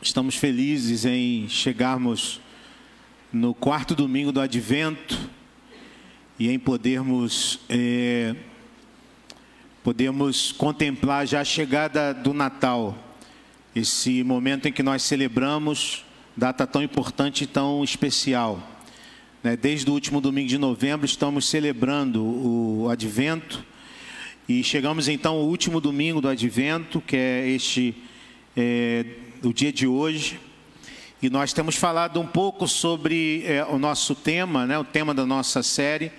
Estamos felizes em chegarmos no quarto domingo do Advento e em podermos é, podemos contemplar já a chegada do Natal, esse momento em que nós celebramos data tão importante e tão especial. Né? Desde o último domingo de novembro estamos celebrando o Advento e chegamos então ao último domingo do Advento, que é este é, o dia de hoje. E nós temos falado um pouco sobre é, o nosso tema, né, o tema da nossa série,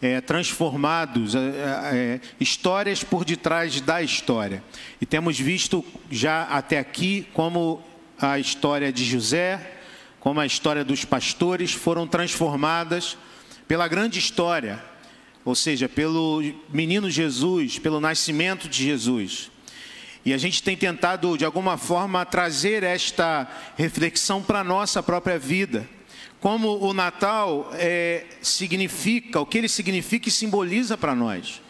é, transformados, é, é, histórias por detrás da história. E temos visto já até aqui como a história de José, como a história dos pastores foram transformadas pela grande história ou seja, pelo menino Jesus, pelo nascimento de Jesus. E a gente tem tentado, de alguma forma, trazer esta reflexão para a nossa própria vida. Como o Natal é, significa, o que ele significa e simboliza para nós.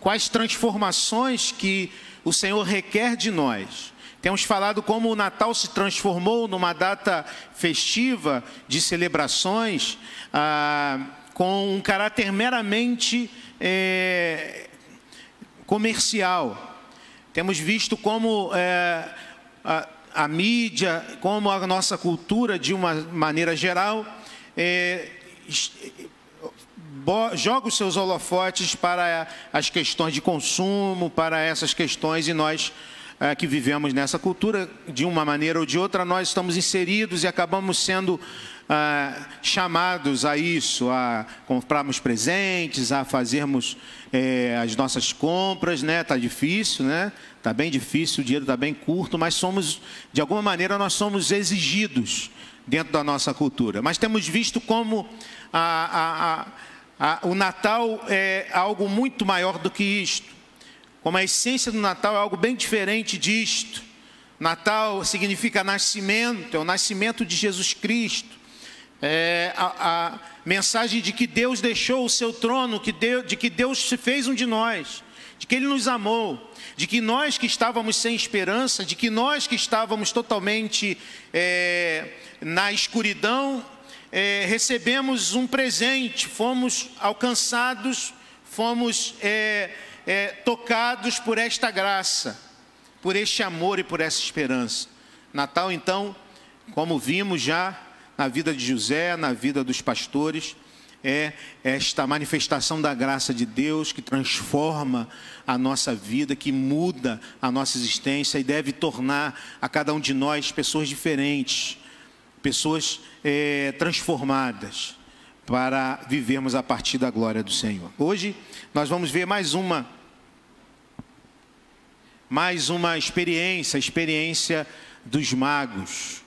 Quais transformações que o Senhor requer de nós. Temos falado como o Natal se transformou numa data festiva de celebrações. Ah, com um caráter meramente é, comercial. Temos visto como é, a, a, mídia, como a nossa cultura, de uma maneira geral, é, joga os seus holofotes para as questões de consumo, para essas questões, e nós é, que vivemos nessa cultura, de uma maneira ou de outra, nós estamos inseridos e acabamos sendo ah, chamados a isso, a comprarmos presentes, a fazermos é, as nossas compras, né? Tá difícil, né? Tá bem difícil, o dinheiro está bem curto, mas somos, de alguma maneira, nós somos exigidos dentro da nossa cultura. Mas temos visto como a, a, a, o Natal é algo muito maior do que isto. Como a essência do Natal é algo bem diferente disto. Natal significa nascimento, é o nascimento de Jesus Cristo é, a, a, mensagem de que Deus deixou o seu trono, que Deus, de que Deus se fez um de nós, de que Ele nos amou, de que nós que estávamos sem esperança, de que nós que estávamos totalmente é, na escuridão, é, recebemos um presente, fomos alcançados, fomos é, é, tocados por esta graça, por este amor e por essa esperança. Natal, então, como vimos já, na vida de José, na vida dos pastores, é esta manifestação da graça de Deus que transforma a nossa vida, que muda a nossa existência e deve tornar a cada um de nós pessoas diferentes, pessoas é, transformadas para vivermos a partir da glória do Senhor. Hoje nós vamos ver mais uma mais uma experiência, a experiência dos magos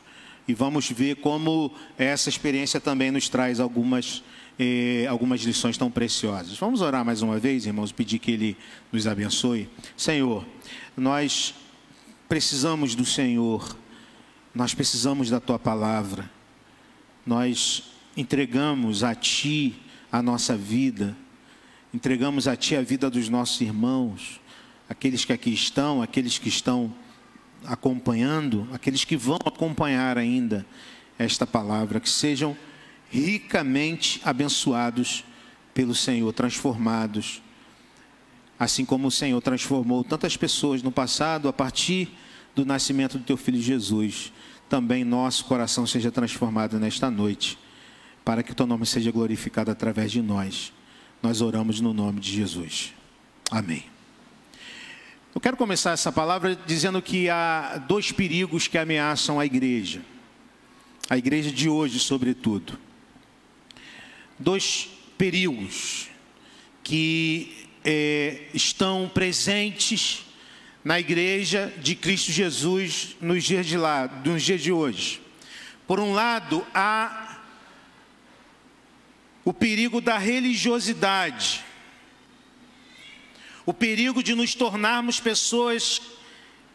e vamos ver como essa experiência também nos traz algumas, eh, algumas lições tão preciosas. Vamos orar mais uma vez, irmãos, pedir que Ele nos abençoe. Senhor, nós precisamos do Senhor, nós precisamos da Tua palavra, nós entregamos a Ti a nossa vida, entregamos a Ti a vida dos nossos irmãos, aqueles que aqui estão, aqueles que estão acompanhando, aqueles que vão acompanhar ainda esta palavra, que sejam ricamente abençoados pelo Senhor, transformados, assim como o Senhor transformou tantas pessoas no passado, a partir do nascimento do teu filho Jesus, também nosso coração seja transformado nesta noite, para que o teu nome seja glorificado através de nós. Nós oramos no nome de Jesus. Amém. Quero começar essa palavra dizendo que há dois perigos que ameaçam a igreja, a igreja de hoje, sobretudo. Dois perigos que é, estão presentes na igreja de Cristo Jesus nos dias de lá, nos dias de hoje. Por um lado, há o perigo da religiosidade o perigo de nos tornarmos pessoas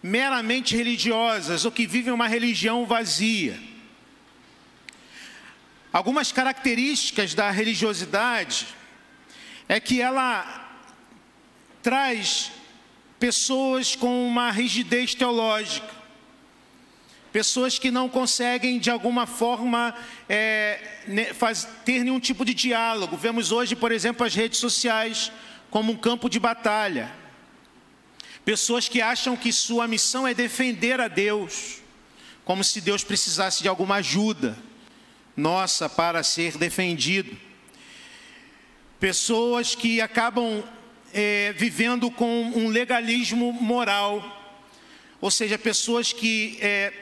meramente religiosas ou que vivem uma religião vazia. Algumas características da religiosidade é que ela traz pessoas com uma rigidez teológica, pessoas que não conseguem, de alguma forma, é, ter nenhum tipo de diálogo. Vemos hoje, por exemplo, as redes sociais como um campo de batalha. Pessoas que acham que sua missão é defender a Deus, como se Deus precisasse de alguma ajuda nossa para ser defendido. Pessoas que acabam é, vivendo com um legalismo moral, ou seja, pessoas que é,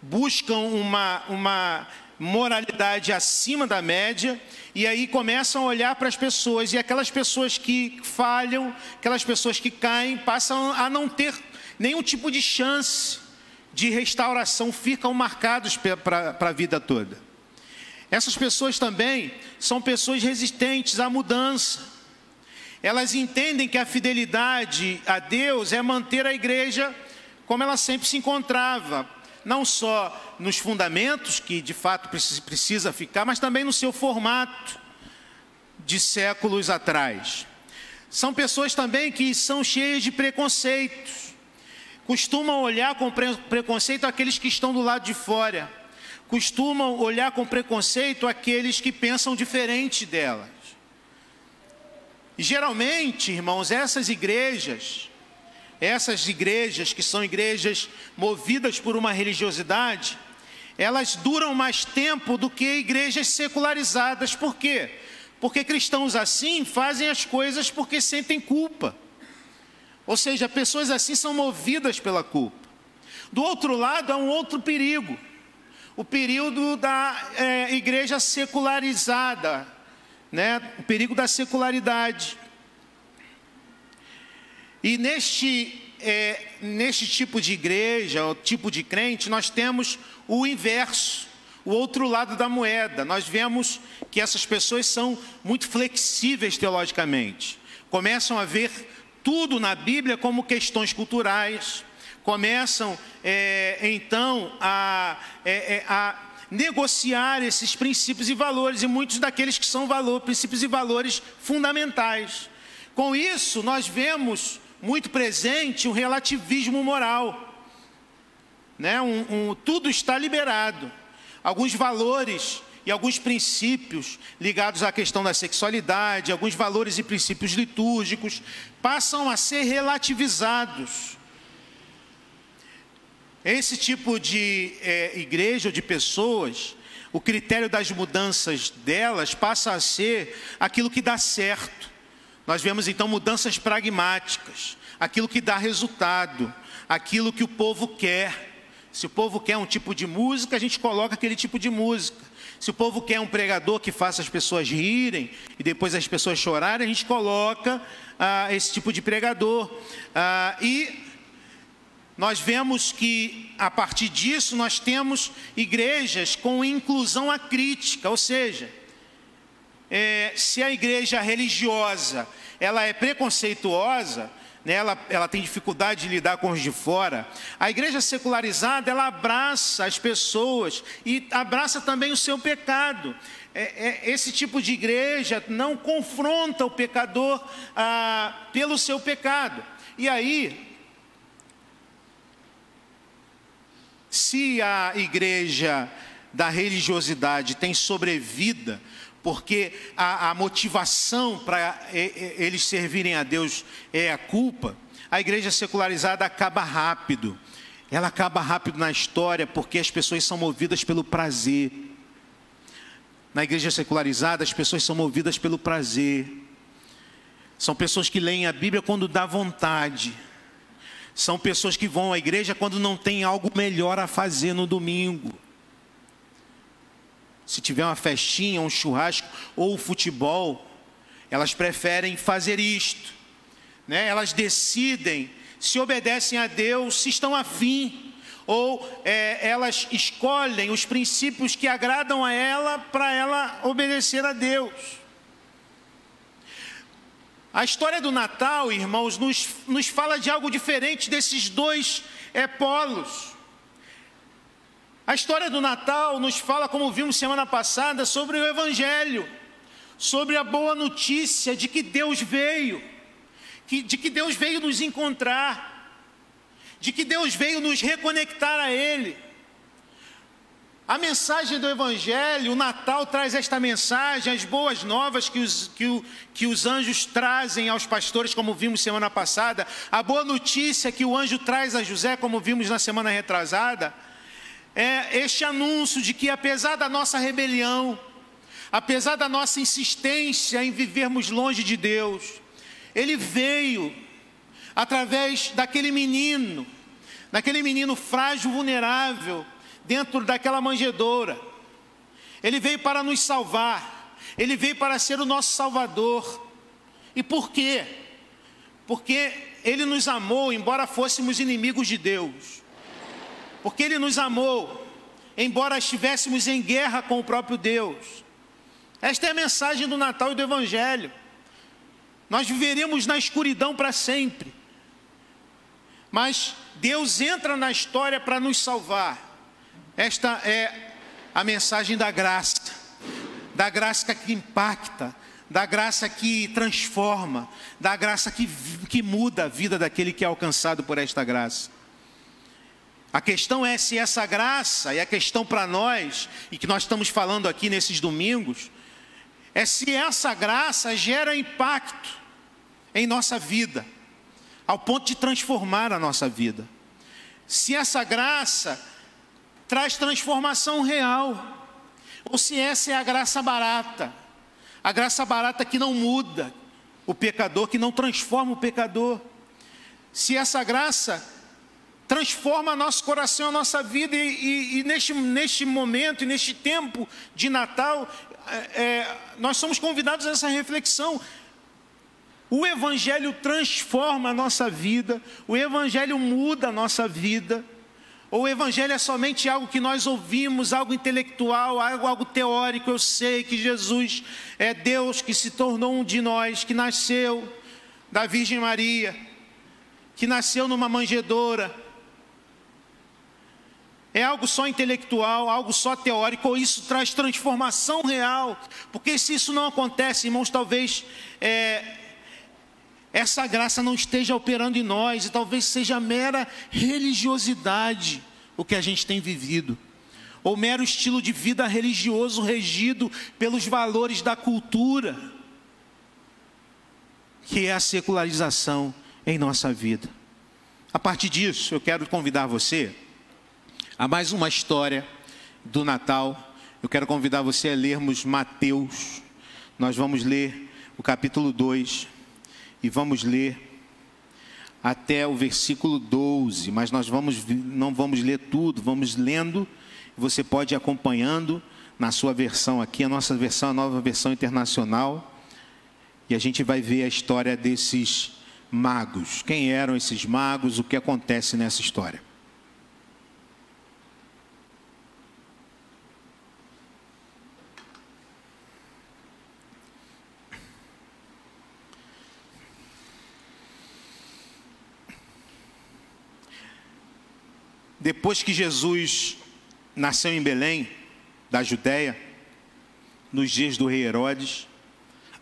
buscam uma, uma moralidade acima da média e aí começam a olhar para as pessoas e aquelas pessoas que falham, aquelas pessoas que caem, passam a não ter nenhum tipo de chance de restauração, ficam marcados para a vida toda. Essas pessoas também são pessoas resistentes à mudança. Elas entendem que a fidelidade a Deus é manter a igreja como ela sempre se encontrava, não só nos fundamentos, que de fato precisa ficar, mas também no seu formato de séculos atrás. São pessoas também que são cheias de preconceitos, costumam olhar com preconceito aqueles que estão do lado de fora, costumam olhar com preconceito aqueles que pensam diferente delas. E geralmente, irmãos, essas igrejas, essas igrejas, que são igrejas movidas por uma religiosidade, elas duram mais tempo do que igrejas secularizadas. Por quê? Porque cristãos assim fazem as coisas porque sentem culpa. Ou seja, pessoas assim são movidas pela culpa. Do outro lado, há um outro perigo. O período da é, igreja secularizada, né? o perigo da secularidade. E neste, é, neste tipo de igreja, o tipo de crente, nós temos o inverso, o outro lado da moeda. Nós vemos que essas pessoas são muito flexíveis teologicamente. Começam a ver tudo na Bíblia como questões culturais, começam é, então a, é, é a negociar esses princípios e valores, e muitos daqueles que são valor, princípios e valores fundamentais. Com isso, nós vemos muito presente um relativismo moral. Né? Um, um, tudo está liberado. Alguns valores e alguns princípios ligados à questão da sexualidade, alguns valores e princípios litúrgicos, passam a ser relativizados. Esse tipo de é, igreja ou de pessoas, o critério das mudanças delas passa a ser aquilo que dá certo nós vemos então mudanças pragmáticas, aquilo que dá resultado, aquilo que o povo quer. Se o povo quer um tipo de música, a gente coloca aquele tipo de música. Se o povo quer um pregador que faça as pessoas rirem e depois as pessoas chorarem, a gente coloca ah, esse tipo de pregador. Ah, e nós vemos que a partir disso nós temos igrejas com inclusão à crítica, ou seja, é, se a igreja religiosa ela é preconceituosa, né, ela, ela tem dificuldade de lidar com os de fora, a igreja secularizada ela abraça as pessoas e abraça também o seu pecado. É, é, esse tipo de igreja não confronta o pecador ah, pelo seu pecado. E aí, se a igreja da religiosidade tem sobrevida, porque a, a motivação para eles servirem a Deus é a culpa, a igreja secularizada acaba rápido. Ela acaba rápido na história porque as pessoas são movidas pelo prazer. Na igreja secularizada, as pessoas são movidas pelo prazer. São pessoas que leem a Bíblia quando dá vontade. São pessoas que vão à igreja quando não tem algo melhor a fazer no domingo se tiver uma festinha, um churrasco ou futebol, elas preferem fazer isto. Né? Elas decidem se obedecem a Deus, se estão afim, ou é, elas escolhem os princípios que agradam a ela para ela obedecer a Deus. A história do Natal, irmãos, nos, nos fala de algo diferente desses dois é, polos. A história do Natal nos fala, como vimos semana passada, sobre o Evangelho, sobre a boa notícia de que Deus veio, de que Deus veio nos encontrar, de que Deus veio nos reconectar a Ele. A mensagem do Evangelho, o Natal traz esta mensagem, as boas novas que os, que, o, que os anjos trazem aos pastores, como vimos semana passada, a boa notícia que o anjo traz a José, como vimos na semana retrasada, é este anúncio de que apesar da nossa rebelião, apesar da nossa insistência em vivermos longe de Deus, Ele veio através daquele menino, daquele menino frágil, vulnerável, dentro daquela manjedoura. Ele veio para nos salvar, ele veio para ser o nosso Salvador. E por quê? Porque ele nos amou, embora fôssemos inimigos de Deus. Porque ele nos amou, embora estivéssemos em guerra com o próprio Deus. Esta é a mensagem do Natal e do Evangelho. Nós viveremos na escuridão para sempre. Mas Deus entra na história para nos salvar. Esta é a mensagem da graça, da graça que impacta, da graça que transforma, da graça que, que muda a vida daquele que é alcançado por esta graça. A questão é se essa graça, e a questão para nós, e que nós estamos falando aqui nesses domingos, é se essa graça gera impacto em nossa vida, ao ponto de transformar a nossa vida. Se essa graça traz transformação real, ou se essa é a graça barata, a graça barata que não muda o pecador, que não transforma o pecador. Se essa graça transforma nosso coração, a nossa vida, e, e, e neste, neste momento, e neste tempo de Natal, é, é, nós somos convidados a essa reflexão. O Evangelho transforma a nossa vida, o Evangelho muda a nossa vida. Ou o Evangelho é somente algo que nós ouvimos, algo intelectual, algo, algo teórico. Eu sei que Jesus é Deus que se tornou um de nós, que nasceu da Virgem Maria, que nasceu numa manjedoura. É algo só intelectual, algo só teórico, ou isso traz transformação real? Porque se isso não acontece, irmãos, talvez é, essa graça não esteja operando em nós e talvez seja mera religiosidade o que a gente tem vivido, ou mero estilo de vida religioso regido pelos valores da cultura, que é a secularização em nossa vida. A partir disso, eu quero convidar você a mais uma história do Natal. Eu quero convidar você a lermos Mateus. Nós vamos ler o capítulo 2 e vamos ler até o versículo 12, mas nós vamos, não vamos ler tudo, vamos lendo, você pode ir acompanhando na sua versão aqui, a nossa versão, a nova versão internacional, e a gente vai ver a história desses magos. Quem eram esses magos, o que acontece nessa história. Depois que Jesus nasceu em Belém, da Judéia, nos dias do rei Herodes,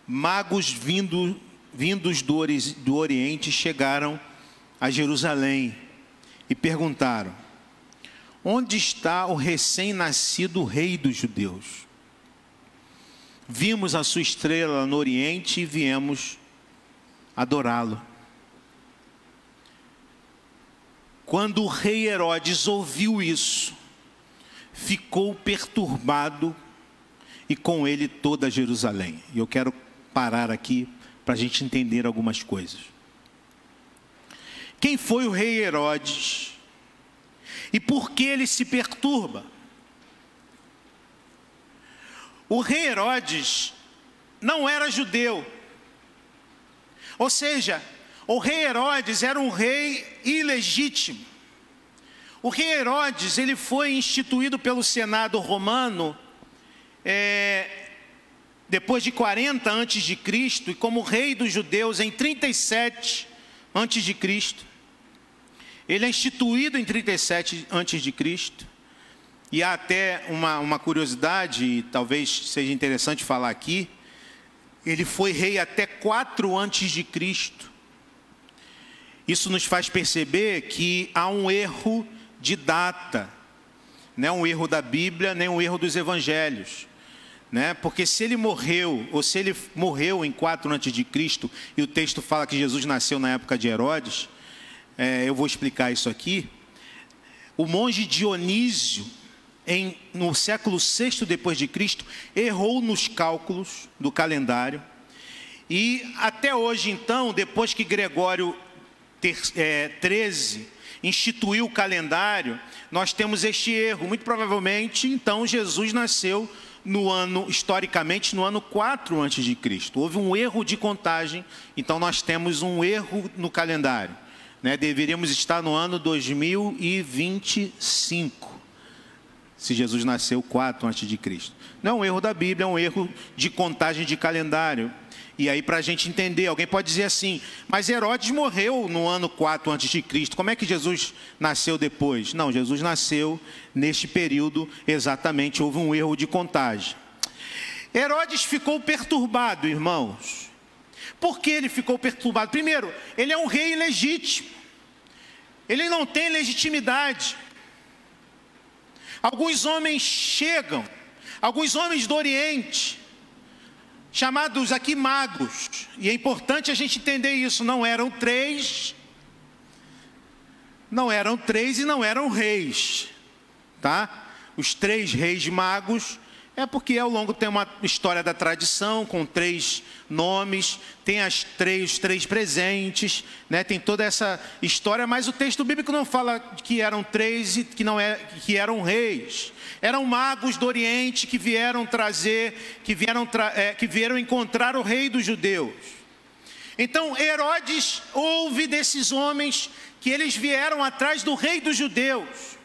magos vindo, vindos do, do Oriente chegaram a Jerusalém e perguntaram: Onde está o recém-nascido rei dos judeus? Vimos a sua estrela no Oriente e viemos adorá-lo. Quando o rei Herodes ouviu isso, ficou perturbado e com ele toda Jerusalém. E eu quero parar aqui para a gente entender algumas coisas. Quem foi o rei Herodes? E por que ele se perturba? O rei Herodes não era judeu. Ou seja, o rei Herodes era um rei ilegítimo. O rei Herodes ele foi instituído pelo Senado romano é, depois de 40 antes de Cristo e como rei dos judeus em 37 antes de Cristo. Ele é instituído em 37 antes de Cristo. E há até uma, uma curiosidade, e talvez seja interessante falar aqui. Ele foi rei até 4 antes de Cristo. Isso nos faz perceber que há um erro de data não é um erro da Bíblia, nem um erro dos evangelhos. Né? Porque se ele morreu, ou se ele morreu em 4 antes de Cristo, e o texto fala que Jesus nasceu na época de Herodes, é, eu vou explicar isso aqui. O monge Dionísio, em, no século VI depois de Cristo, errou nos cálculos do calendário. E até hoje, então, depois que Gregório é, 13 instituiu o calendário, nós temos este erro. Muito provavelmente, então, Jesus nasceu no ano, historicamente, no ano 4 antes de Cristo. Houve um erro de contagem, então nós temos um erro no calendário. Né? Deveríamos estar no ano 2025 se Jesus nasceu 4 antes de Cristo. Não é um erro da Bíblia, é um erro de contagem de calendário. E aí, para a gente entender, alguém pode dizer assim, mas Herodes morreu no ano 4 antes de Cristo. Como é que Jesus nasceu depois? Não, Jesus nasceu neste período exatamente, houve um erro de contagem. Herodes ficou perturbado, irmãos. Por que ele ficou perturbado? Primeiro, ele é um rei ilegítimo. Ele não tem legitimidade. Alguns homens chegam, alguns homens do Oriente, chamados aqui magos, e é importante a gente entender isso, não eram três, não eram três e não eram reis, tá? Os três reis magos é porque ao longo tem uma história da tradição com três nomes, tem as três, os três presentes, né? Tem toda essa história, mas o texto bíblico não fala que eram três e que não é que eram reis. Eram magos do Oriente que vieram trazer, que vieram tra é, que vieram encontrar o rei dos judeus. Então Herodes ouve desses homens que eles vieram atrás do rei dos judeus.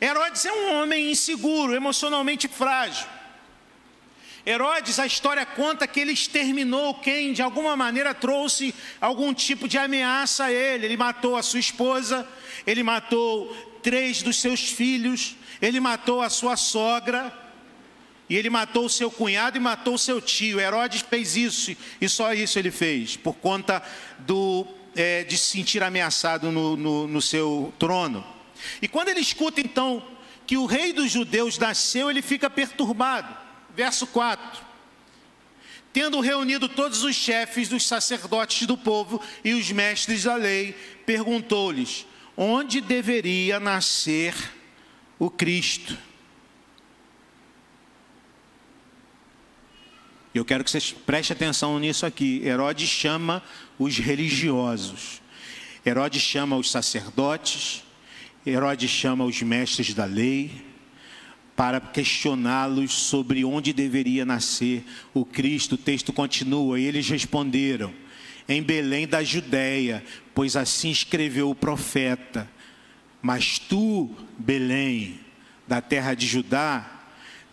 Herodes é um homem inseguro, emocionalmente frágil. Herodes, a história conta que ele exterminou quem de alguma maneira trouxe algum tipo de ameaça a ele. Ele matou a sua esposa, ele matou três dos seus filhos, ele matou a sua sogra, e ele matou o seu cunhado e matou o seu tio. Herodes fez isso, e só isso ele fez, por conta do, é, de se sentir ameaçado no, no, no seu trono. E quando ele escuta então que o rei dos judeus nasceu, ele fica perturbado. Verso 4. Tendo reunido todos os chefes dos sacerdotes do povo e os mestres da lei, perguntou-lhes: onde deveria nascer o Cristo? Eu quero que vocês prestem atenção nisso aqui. Herodes chama os religiosos. Herodes chama os sacerdotes, Herodes chama os mestres da lei para questioná-los sobre onde deveria nascer o Cristo. O texto continua, e eles responderam: em Belém da Judéia, pois assim escreveu o profeta. Mas tu, Belém, da terra de Judá,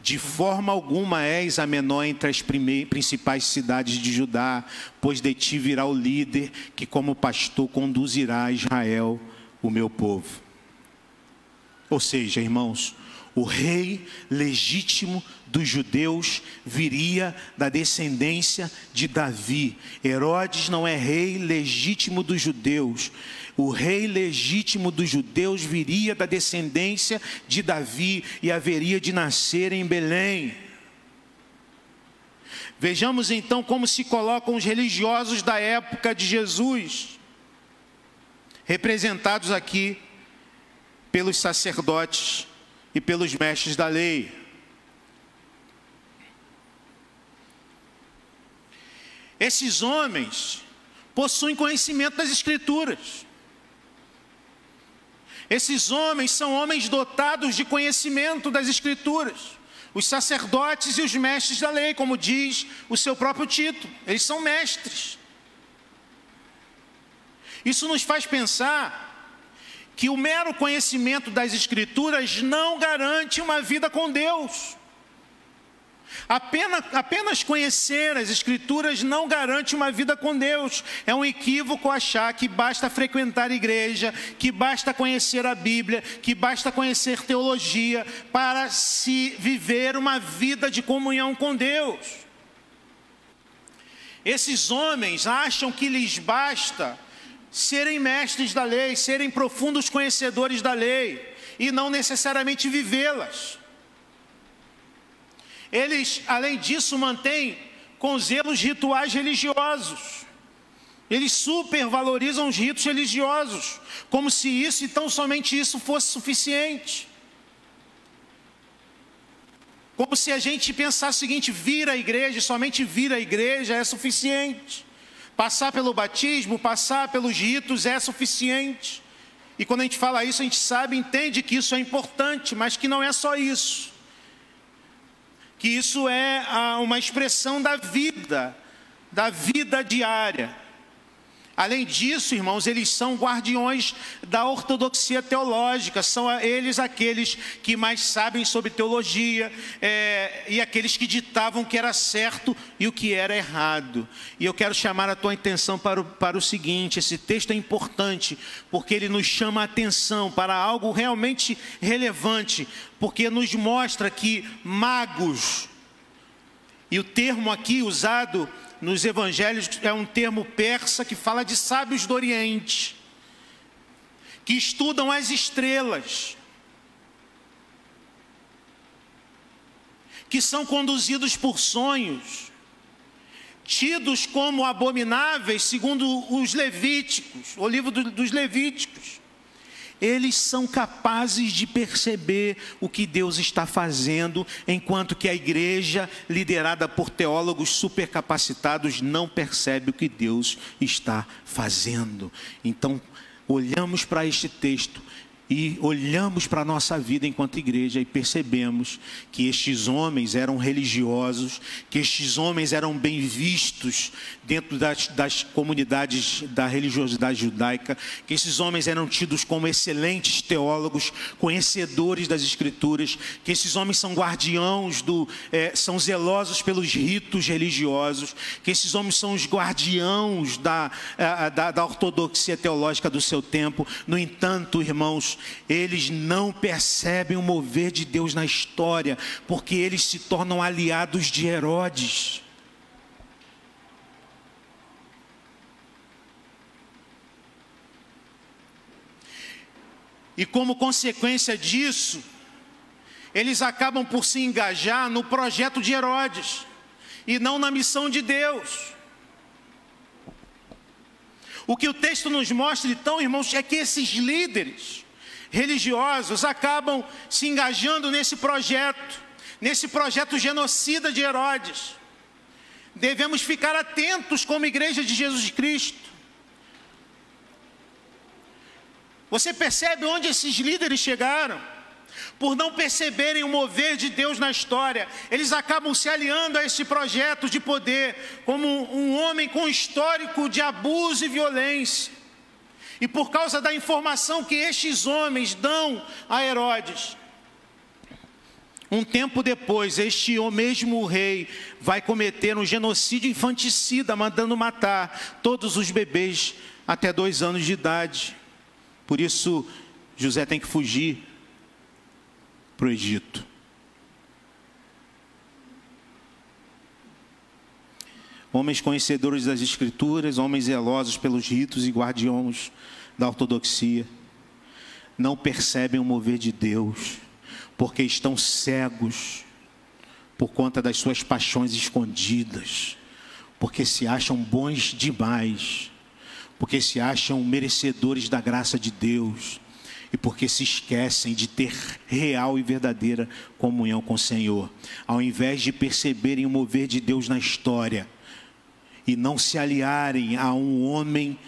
de forma alguma és a menor entre as principais cidades de Judá, pois de ti virá o líder que, como pastor, conduzirá a Israel, o meu povo. Ou seja, irmãos, o rei legítimo dos judeus viria da descendência de Davi. Herodes não é rei legítimo dos judeus. O rei legítimo dos judeus viria da descendência de Davi e haveria de nascer em Belém. Vejamos então como se colocam os religiosos da época de Jesus, representados aqui pelos sacerdotes e pelos mestres da lei. Esses homens possuem conhecimento das Escrituras. Esses homens são homens dotados de conhecimento das Escrituras. Os sacerdotes e os mestres da lei, como diz o seu próprio título, eles são mestres. Isso nos faz pensar que o mero conhecimento das Escrituras não garante uma vida com Deus. Apenas, apenas, conhecer as Escrituras não garante uma vida com Deus. É um equívoco achar que basta frequentar igreja, que basta conhecer a Bíblia, que basta conhecer teologia para se viver uma vida de comunhão com Deus. Esses homens acham que lhes basta serem mestres da lei, serem profundos conhecedores da lei. e não necessariamente vivê-las. Eles, além disso, mantêm com zelos rituais religiosos. Eles supervalorizam os ritos religiosos, como se isso e tão somente isso fosse suficiente. Como se a gente pensasse o seguinte: vir à igreja, somente vir à igreja é suficiente. Passar pelo batismo, passar pelos ritos é suficiente. E quando a gente fala isso, a gente sabe, entende que isso é importante, mas que não é só isso. Que isso é uma expressão da vida, da vida diária. Além disso, irmãos, eles são guardiões da ortodoxia teológica, são eles aqueles que mais sabem sobre teologia é, e aqueles que ditavam o que era certo e o que era errado. E eu quero chamar a tua atenção para o, para o seguinte: esse texto é importante, porque ele nos chama a atenção para algo realmente relevante, porque nos mostra que magos, e o termo aqui usado nos evangelhos é um termo persa que fala de sábios do Oriente, que estudam as estrelas, que são conduzidos por sonhos, tidos como abomináveis, segundo os Levíticos, o livro dos Levíticos eles são capazes de perceber o que Deus está fazendo, enquanto que a igreja, liderada por teólogos supercapacitados, não percebe o que Deus está fazendo. Então, olhamos para este texto e olhamos para a nossa vida enquanto igreja e percebemos que estes homens eram religiosos, que estes homens eram bem vistos dentro das, das, comunidades da religiosidade judaica, que esses homens eram tidos como excelentes teólogos, conhecedores das escrituras, que esses homens são guardiãos do, é, são zelosos pelos ritos religiosos, que esses homens são os guardiãos da, da, da ortodoxia teológica do seu tempo. No entanto, irmãos, eles não percebem o mover de Deus na história, porque eles se tornam aliados de Herodes. E como consequência disso, eles acabam por se engajar no projeto de Herodes e não na missão de Deus. O que o texto nos mostra, então, irmãos, é que esses líderes, religiosos acabam se engajando nesse projeto, nesse projeto genocida de Herodes. Devemos ficar atentos como igreja de Jesus Cristo. Você percebe onde esses líderes chegaram? Por não perceberem o mover de Deus na história, eles acabam se aliando a esse projeto de poder, como um homem com histórico de abuso e violência. E por causa da informação que estes homens dão a Herodes, um tempo depois, este mesmo rei vai cometer um genocídio infanticida, mandando matar todos os bebês até dois anos de idade. Por isso, José tem que fugir para o Egito. Homens conhecedores das Escrituras, homens zelosos pelos ritos e guardiões da ortodoxia, não percebem o mover de Deus, porque estão cegos por conta das suas paixões escondidas, porque se acham bons demais, porque se acham merecedores da graça de Deus e porque se esquecem de ter real e verdadeira comunhão com o Senhor, ao invés de perceberem o mover de Deus na história e não se aliarem a um homem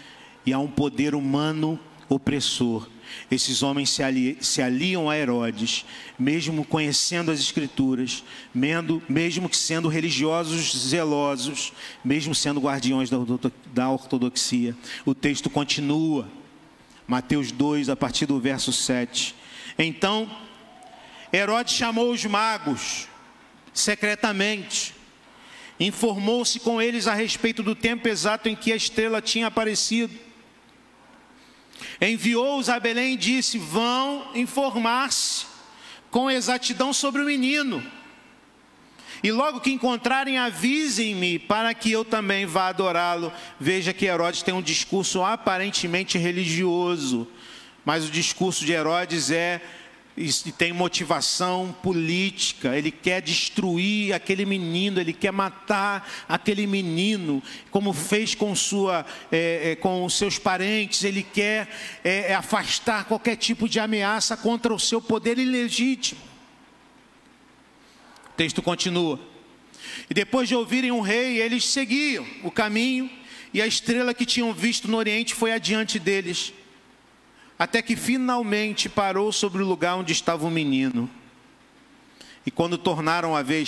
e a um poder humano opressor. Esses homens se, ali, se aliam a Herodes, mesmo conhecendo as Escrituras, mesmo, mesmo que sendo religiosos zelosos, mesmo sendo guardiões da, ortodoxia. O texto continua, Mateus 2, a partir do verso 7. Então, Herodes chamou os magos secretamente informou-se com eles a respeito do tempo exato em que a estrela tinha aparecido. Enviou-os a Belém e disse: Vão informar-se com exatidão sobre o menino. E logo que encontrarem, avisem-me para que eu também vá adorá-lo. Veja que Herodes tem um discurso aparentemente religioso, mas o discurso de Herodes é e tem motivação política, ele quer destruir aquele menino, ele quer matar aquele menino, como fez com, sua, é, é, com seus parentes, ele quer é, é, afastar qualquer tipo de ameaça contra o seu poder ilegítimo. O texto continua. E depois de ouvirem um rei, eles seguiam o caminho, e a estrela que tinham visto no Oriente foi adiante deles até que finalmente parou sobre o lugar onde estava o menino. E quando tornaram a ver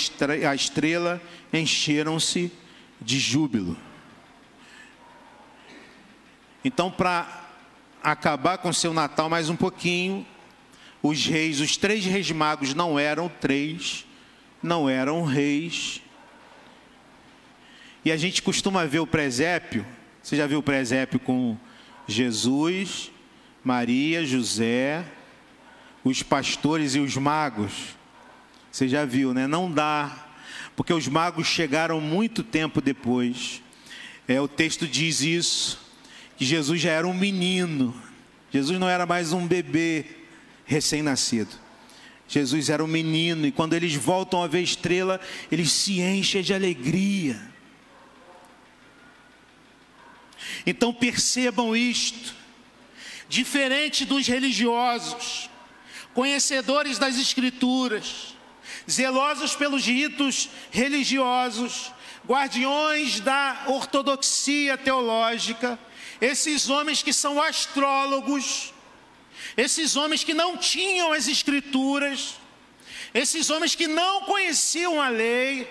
a estrela, encheram-se de júbilo. Então, para acabar com seu Natal mais um pouquinho, os reis, os três reis magos não eram três, não eram reis. E a gente costuma ver o presépio, você já viu o presépio com Jesus, Maria, José, os pastores e os magos. Você já viu, né? Não dá, porque os magos chegaram muito tempo depois. É, o texto diz isso, que Jesus já era um menino. Jesus não era mais um bebê recém-nascido. Jesus era um menino e quando eles voltam a ver estrela, eles se enchem de alegria. Então percebam isto diferente dos religiosos, conhecedores das Escrituras, zelosos pelos ritos religiosos, guardiões da ortodoxia teológica, esses homens que são astrólogos, esses homens que não tinham as Escrituras, esses homens que não conheciam a lei,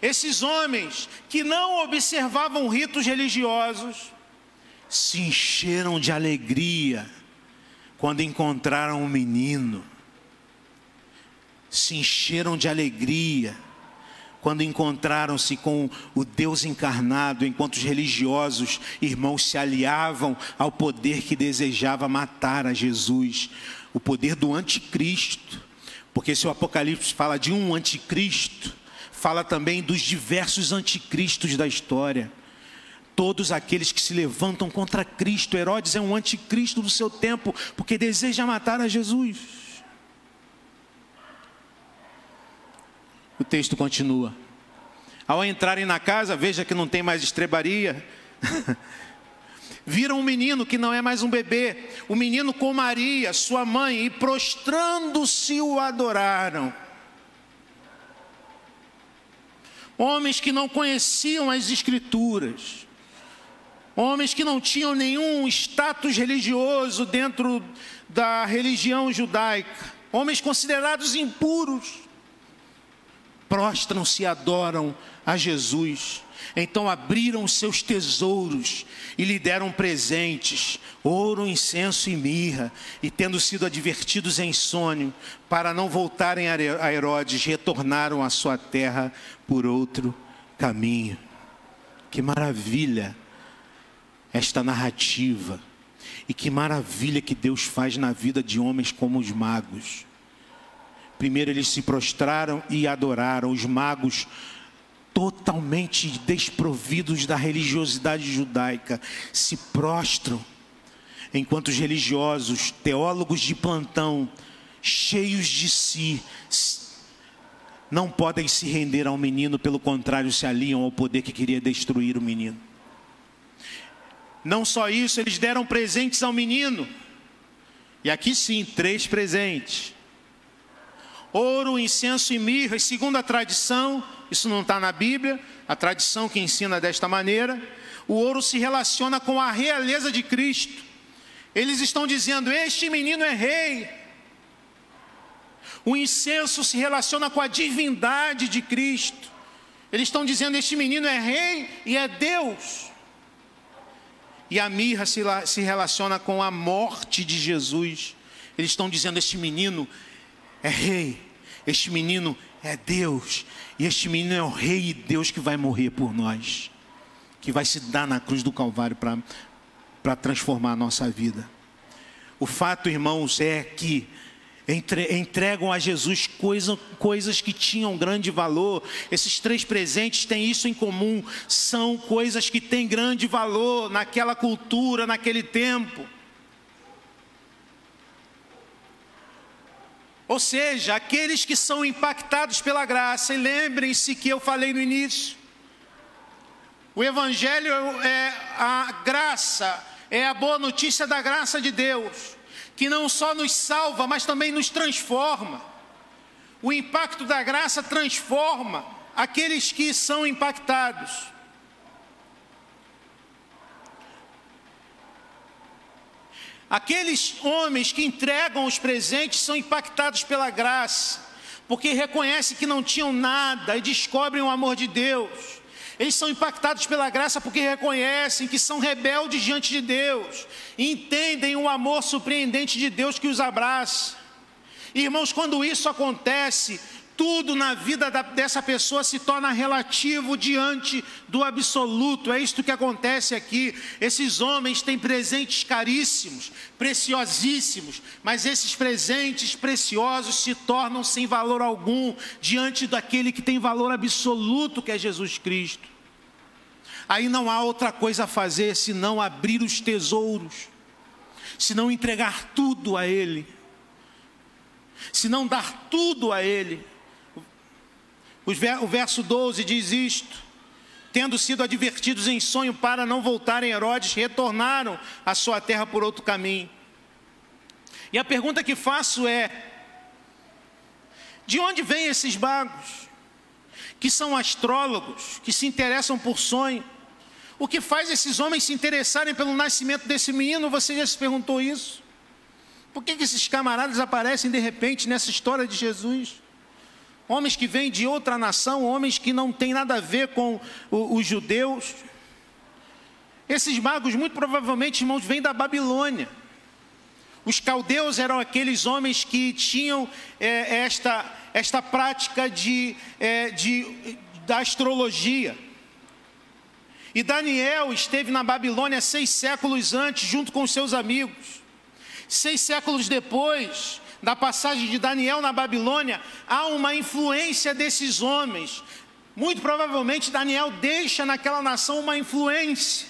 esses homens que não observavam ritos religiosos, se encheram de alegria quando encontraram um menino, se encheram de alegria quando encontraram-se com o Deus encarnado, enquanto os religiosos irmãos se aliavam ao poder que desejava matar a Jesus, o poder do anticristo, porque se o Apocalipse fala de um anticristo, fala também dos diversos anticristos da história todos aqueles que se levantam contra Cristo. Herodes é um anticristo do seu tempo, porque deseja matar a Jesus. O texto continua. Ao entrarem na casa, veja que não tem mais estrebaria. Viram um menino que não é mais um bebê, o menino com Maria, sua mãe, e prostrando-se o adoraram. Homens que não conheciam as Escrituras, homens que não tinham nenhum status religioso dentro da religião judaica, homens considerados impuros, prostram-se e adoram a Jesus. Então abriram seus tesouros e lhe deram presentes, ouro, incenso e mirra, e tendo sido advertidos em sonho, para não voltarem a Herodes, retornaram à sua terra por outro caminho. Que maravilha! Esta narrativa. E que maravilha que Deus faz na vida de homens como os magos. Primeiro eles se prostraram e adoraram, os magos totalmente desprovidos da religiosidade judaica, se prostram, enquanto os religiosos, teólogos de plantão, cheios de si, não podem se render ao menino, pelo contrário, se aliam ao poder que queria destruir o menino. Não só isso, eles deram presentes ao menino. E aqui sim, três presentes: ouro, incenso e mirra. E segundo a tradição, isso não está na Bíblia, a tradição que ensina desta maneira, o ouro se relaciona com a realeza de Cristo. Eles estão dizendo: Este menino é rei. O incenso se relaciona com a divindade de Cristo. Eles estão dizendo: Este menino é rei e é Deus. E a mirra se, se relaciona com a morte de Jesus. Eles estão dizendo: este menino é rei, este menino é Deus, e este menino é o rei e Deus que vai morrer por nós, que vai se dar na cruz do Calvário para transformar a nossa vida. O fato, irmãos, é que entregam a Jesus coisa, coisas que tinham grande valor. Esses três presentes têm isso em comum, são coisas que têm grande valor naquela cultura, naquele tempo. Ou seja, aqueles que são impactados pela graça, e lembrem-se que eu falei no início, o Evangelho é a graça, é a boa notícia da graça de Deus, que não só nos salva, mas também nos transforma. O impacto da graça transforma aqueles que são impactados. Aqueles homens que entregam os presentes são impactados pela graça, porque reconhecem que não tinham nada e descobrem o amor de Deus. Eles são impactados pela graça porque reconhecem que são rebeldes diante de Deus, entendem o amor surpreendente de Deus que os abraça. Irmãos, quando isso acontece, tudo na vida da, dessa pessoa se torna relativo diante do absoluto. É isto que acontece aqui. Esses homens têm presentes caríssimos, preciosíssimos, mas esses presentes preciosos se tornam sem valor algum diante daquele que tem valor absoluto, que é Jesus Cristo. Aí não há outra coisa a fazer senão abrir os tesouros, senão entregar tudo a Ele, senão dar tudo a Ele o verso 12 diz isto: Tendo sido advertidos em sonho para não voltarem Herodes, retornaram à sua terra por outro caminho. E a pergunta que faço é: de onde vêm esses magos, que são astrólogos, que se interessam por sonho? O que faz esses homens se interessarem pelo nascimento desse menino? Você já se perguntou isso? Por que, que esses camaradas aparecem de repente nessa história de Jesus? Homens que vêm de outra nação, homens que não têm nada a ver com os judeus. Esses magos, muito provavelmente, irmãos, vêm da Babilônia. Os caldeus eram aqueles homens que tinham é, esta, esta prática de, é, de, da astrologia. E Daniel esteve na Babilônia seis séculos antes, junto com seus amigos. Seis séculos depois, da passagem de Daniel na Babilônia, há uma influência desses homens. Muito provavelmente Daniel deixa naquela nação uma influência,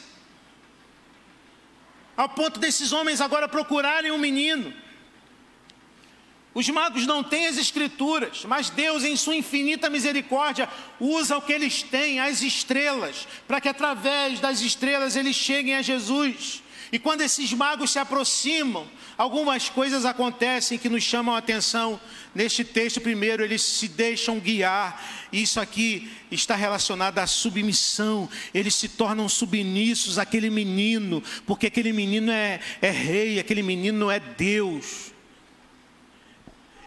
ao ponto desses homens agora procurarem um menino. Os magos não têm as escrituras, mas Deus, em sua infinita misericórdia, usa o que eles têm, as estrelas, para que através das estrelas eles cheguem a Jesus. E quando esses magos se aproximam, algumas coisas acontecem que nos chamam a atenção. Neste texto, primeiro, eles se deixam guiar. Isso aqui está relacionado à submissão. Eles se tornam submissos àquele menino, porque aquele menino é, é rei, aquele menino é Deus.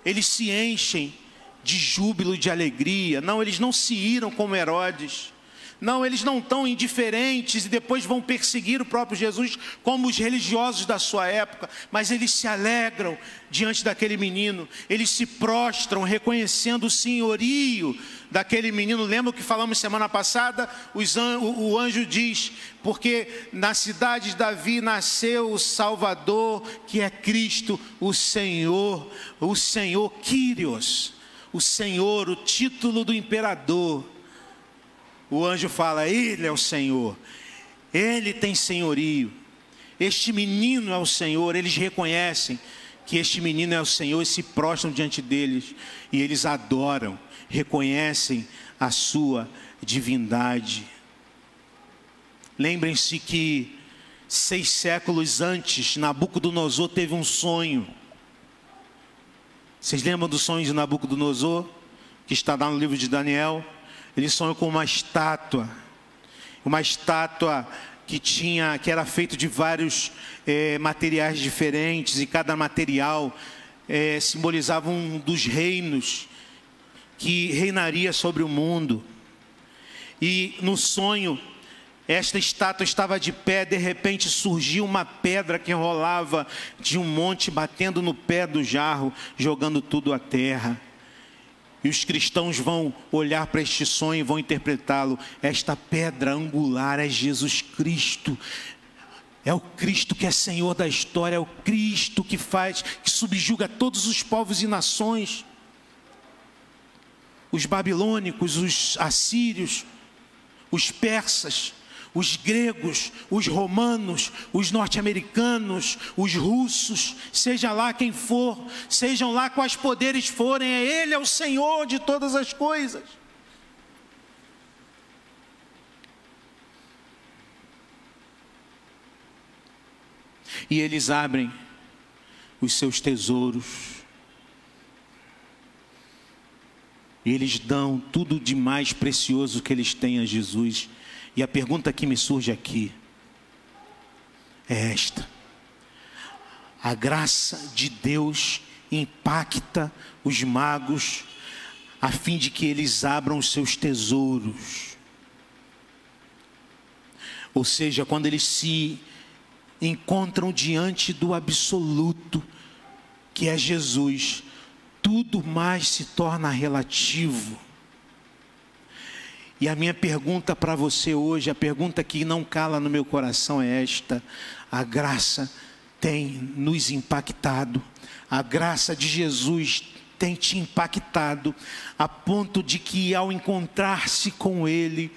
Eles se enchem de júbilo de alegria. Não, eles não se iram como Herodes. Não, eles não estão indiferentes e depois vão perseguir o próprio Jesus, como os religiosos da sua época, mas eles se alegram diante daquele menino, eles se prostram reconhecendo o senhorio daquele menino. Lembra o que falamos semana passada? o anjo diz: Porque na cidade de Davi nasceu o Salvador, que é Cristo, o Senhor, o Senhor Quírios, o Senhor, o título do imperador o anjo fala: Ele é o Senhor, Ele tem senhorio. Este menino é o Senhor, eles reconhecem que este menino é o Senhor e se prostram diante deles e eles adoram, reconhecem a sua divindade. Lembrem-se que seis séculos antes, Nabucodonosor teve um sonho. Vocês lembram do sonho de Nabucodonosor? Que está lá no livro de Daniel? Ele sonhou com uma estátua, uma estátua que tinha, que era feito de vários é, materiais diferentes e cada material é, simbolizava um dos reinos que reinaria sobre o mundo. E no sonho esta estátua estava de pé, de repente surgiu uma pedra que rolava de um monte, batendo no pé do jarro, jogando tudo à terra. E os cristãos vão olhar para este sonho e vão interpretá-lo. Esta pedra angular é Jesus Cristo. É o Cristo que é Senhor da história, é o Cristo que faz, que subjuga todos os povos e nações. Os babilônicos, os assírios, os persas, os gregos, os romanos, os norte-americanos, os russos, seja lá quem for, sejam lá quais poderes forem, é Ele é o Senhor de todas as coisas. E eles abrem os seus tesouros. E eles dão tudo de mais precioso que eles têm a Jesus e a pergunta que me surge aqui é esta: a graça de Deus impacta os magos a fim de que eles abram os seus tesouros. Ou seja, quando eles se encontram diante do absoluto, que é Jesus, tudo mais se torna relativo. E a minha pergunta para você hoje, a pergunta que não cala no meu coração é esta: a graça tem nos impactado, a graça de Jesus tem te impactado, a ponto de que ao encontrar-se com Ele,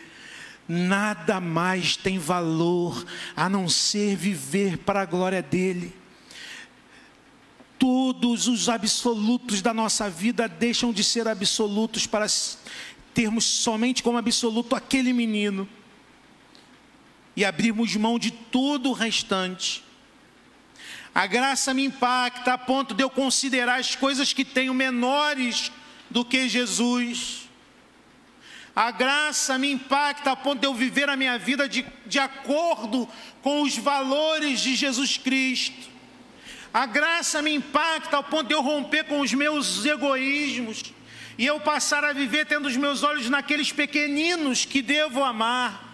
nada mais tem valor a não ser viver para a glória dEle. Todos os absolutos da nossa vida deixam de ser absolutos para termos somente como absoluto aquele menino e abrirmos mão de todo o restante. A graça me impacta a ponto de eu considerar as coisas que tenho menores do que Jesus. A graça me impacta a ponto de eu viver a minha vida de, de acordo com os valores de Jesus Cristo. A graça me impacta ao ponto de eu romper com os meus egoísmos e eu passar a viver tendo os meus olhos naqueles pequeninos que devo amar.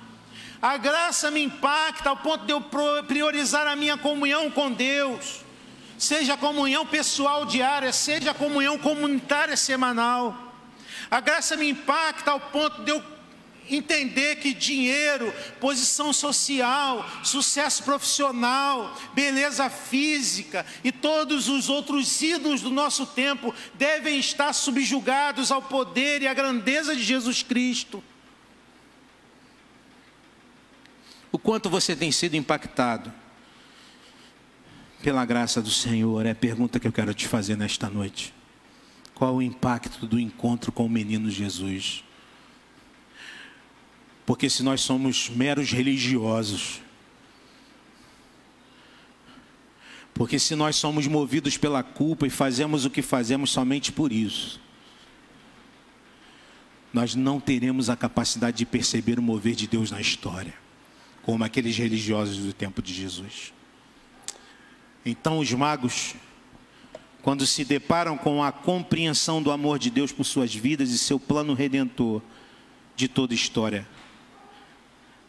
A graça me impacta ao ponto de eu priorizar a minha comunhão com Deus, seja comunhão pessoal diária, seja comunhão comunitária semanal. A graça me impacta ao ponto de eu entender que dinheiro, posição social, sucesso profissional, beleza física e todos os outros ídolos do nosso tempo devem estar subjugados ao poder e à grandeza de Jesus Cristo. O quanto você tem sido impactado pela graça do Senhor é a pergunta que eu quero te fazer nesta noite. Qual o impacto do encontro com o menino Jesus? Porque se nós somos meros religiosos, porque se nós somos movidos pela culpa e fazemos o que fazemos somente por isso, nós não teremos a capacidade de perceber o mover de Deus na história, como aqueles religiosos do tempo de Jesus. Então, os magos, quando se deparam com a compreensão do amor de Deus por suas vidas e seu plano redentor de toda a história,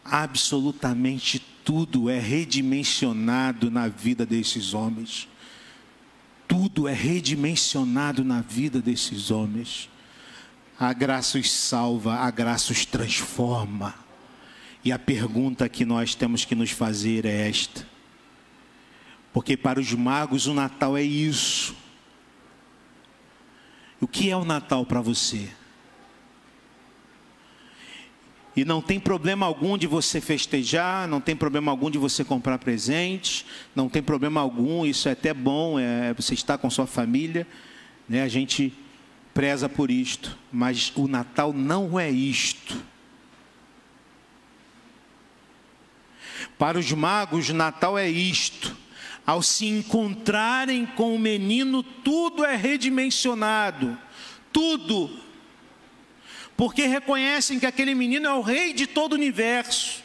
absolutamente tudo é redimensionado na vida desses homens. Tudo é redimensionado na vida desses homens. A graça os salva, a graça os transforma. E a pergunta que nós temos que nos fazer é esta: porque para os magos o Natal é isso. O que é o Natal para você? E não tem problema algum de você festejar, não tem problema algum de você comprar presentes, não tem problema algum, isso é até bom, é, você está com sua família, né? a gente preza por isto, mas o Natal não é isto. Para os magos, Natal é isto. Ao se encontrarem com o menino, tudo é redimensionado, tudo porque reconhecem que aquele menino é o rei de todo o universo,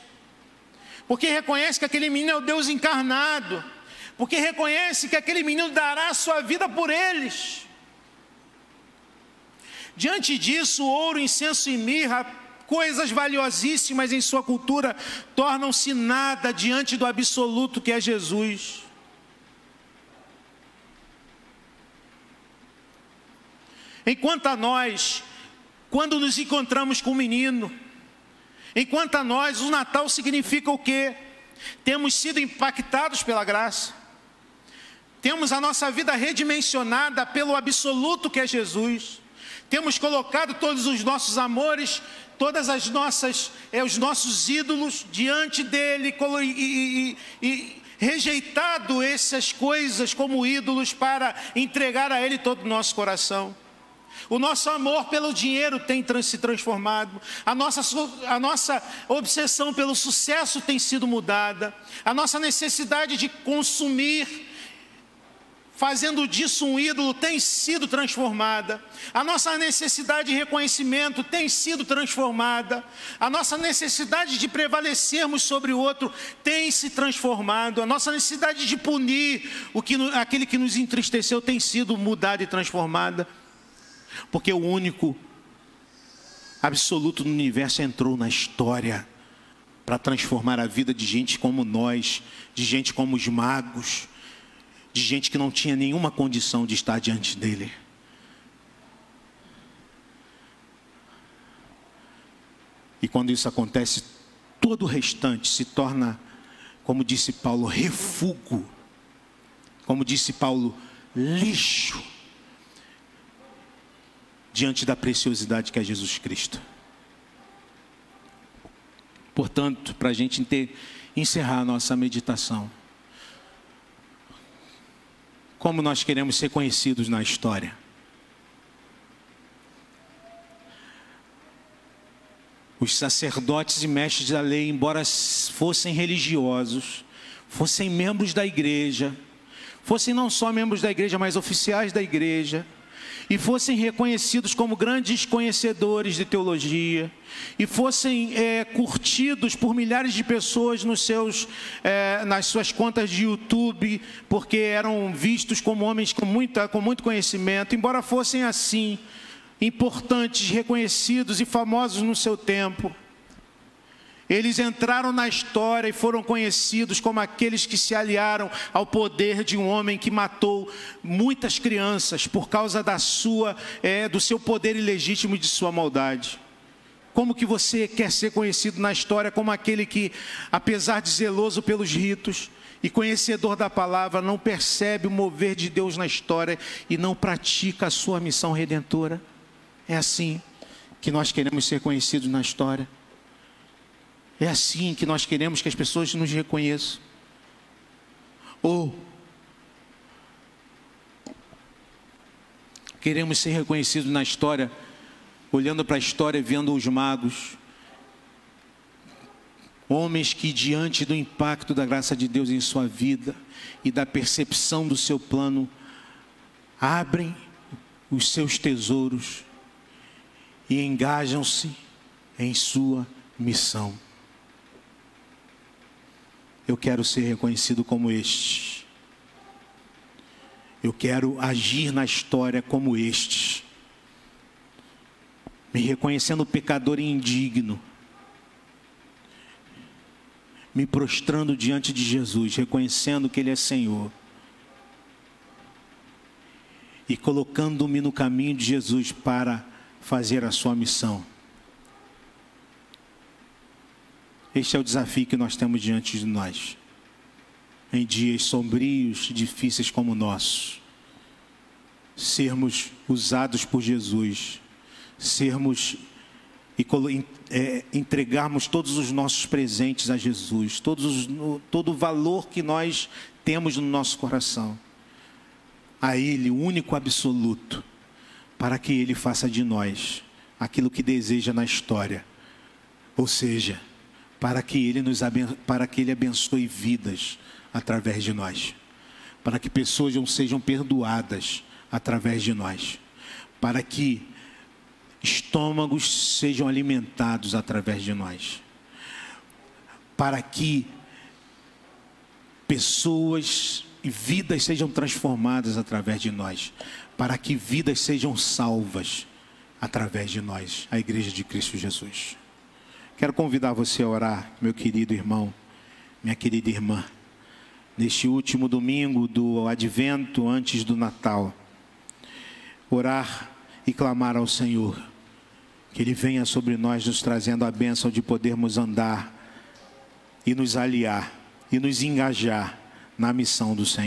porque reconhecem que aquele menino é o Deus encarnado, porque reconhecem que aquele menino dará a sua vida por eles. Diante disso, ouro, incenso e mirra, coisas valiosíssimas em sua cultura, tornam-se nada diante do absoluto que é Jesus. Enquanto a nós quando nos encontramos com o menino. Enquanto a nós, o Natal significa o quê? Temos sido impactados pela graça. Temos a nossa vida redimensionada pelo absoluto que é Jesus. Temos colocado todos os nossos amores, todas as nossas, é, os nossos ídolos diante dele e, e, e rejeitado essas coisas como ídolos para entregar a ele todo o nosso coração. O nosso amor pelo dinheiro tem se transformado, a nossa, a nossa obsessão pelo sucesso tem sido mudada, a nossa necessidade de consumir fazendo disso um ídolo, tem sido transformada. A nossa necessidade de reconhecimento tem sido transformada. A nossa necessidade de prevalecermos sobre o outro tem se transformado. A nossa necessidade de punir o que, aquele que nos entristeceu tem sido mudada e transformada. Porque o único absoluto no universo entrou na história para transformar a vida de gente como nós, de gente como os magos de gente que não tinha nenhuma condição de estar diante dele. E quando isso acontece, todo o restante se torna, como disse Paulo, refúgio. Como disse Paulo, lixo. Diante da preciosidade que é Jesus Cristo. Portanto, para a gente encerrar a nossa meditação como nós queremos ser conhecidos na história. Os sacerdotes e mestres da lei, embora fossem religiosos, fossem membros da igreja, fossem não só membros da igreja, mas oficiais da igreja, e fossem reconhecidos como grandes conhecedores de teologia, e fossem é, curtidos por milhares de pessoas nos seus, é, nas suas contas de YouTube, porque eram vistos como homens com, muita, com muito conhecimento, embora fossem assim, importantes, reconhecidos e famosos no seu tempo, eles entraram na história e foram conhecidos como aqueles que se aliaram ao poder de um homem que matou muitas crianças por causa da sua, é, do seu poder ilegítimo e de sua maldade. Como que você quer ser conhecido na história como aquele que, apesar de zeloso pelos ritos e conhecedor da palavra, não percebe o mover de Deus na história e não pratica a sua missão redentora? É assim que nós queremos ser conhecidos na história. É assim que nós queremos que as pessoas nos reconheçam. Ou queremos ser reconhecidos na história, olhando para a história, vendo os magos, homens que, diante do impacto da graça de Deus em sua vida e da percepção do seu plano, abrem os seus tesouros e engajam-se em sua missão. Eu quero ser reconhecido como este. Eu quero agir na história como este. Me reconhecendo pecador e indigno. Me prostrando diante de Jesus, reconhecendo que Ele é Senhor. E colocando-me no caminho de Jesus para fazer a sua missão. Este é o desafio que nós temos diante de nós. Em dias sombrios, difíceis como o nosso. Sermos usados por Jesus. Sermos e é, entregarmos todos os nossos presentes a Jesus, todos, todo o valor que nós temos no nosso coração, a Ele, o único absoluto, para que Ele faça de nós aquilo que deseja na história, ou seja, para que ele nos para que ele abençoe vidas através de nós, para que pessoas não sejam perdoadas através de nós, para que estômagos sejam alimentados através de nós, para que pessoas e vidas sejam transformadas através de nós, para que vidas sejam salvas através de nós, a Igreja de Cristo Jesus. Quero convidar você a orar, meu querido irmão, minha querida irmã, neste último domingo do advento, antes do Natal. Orar e clamar ao Senhor, que Ele venha sobre nós, nos trazendo a bênção de podermos andar e nos aliar e nos engajar na missão do Senhor.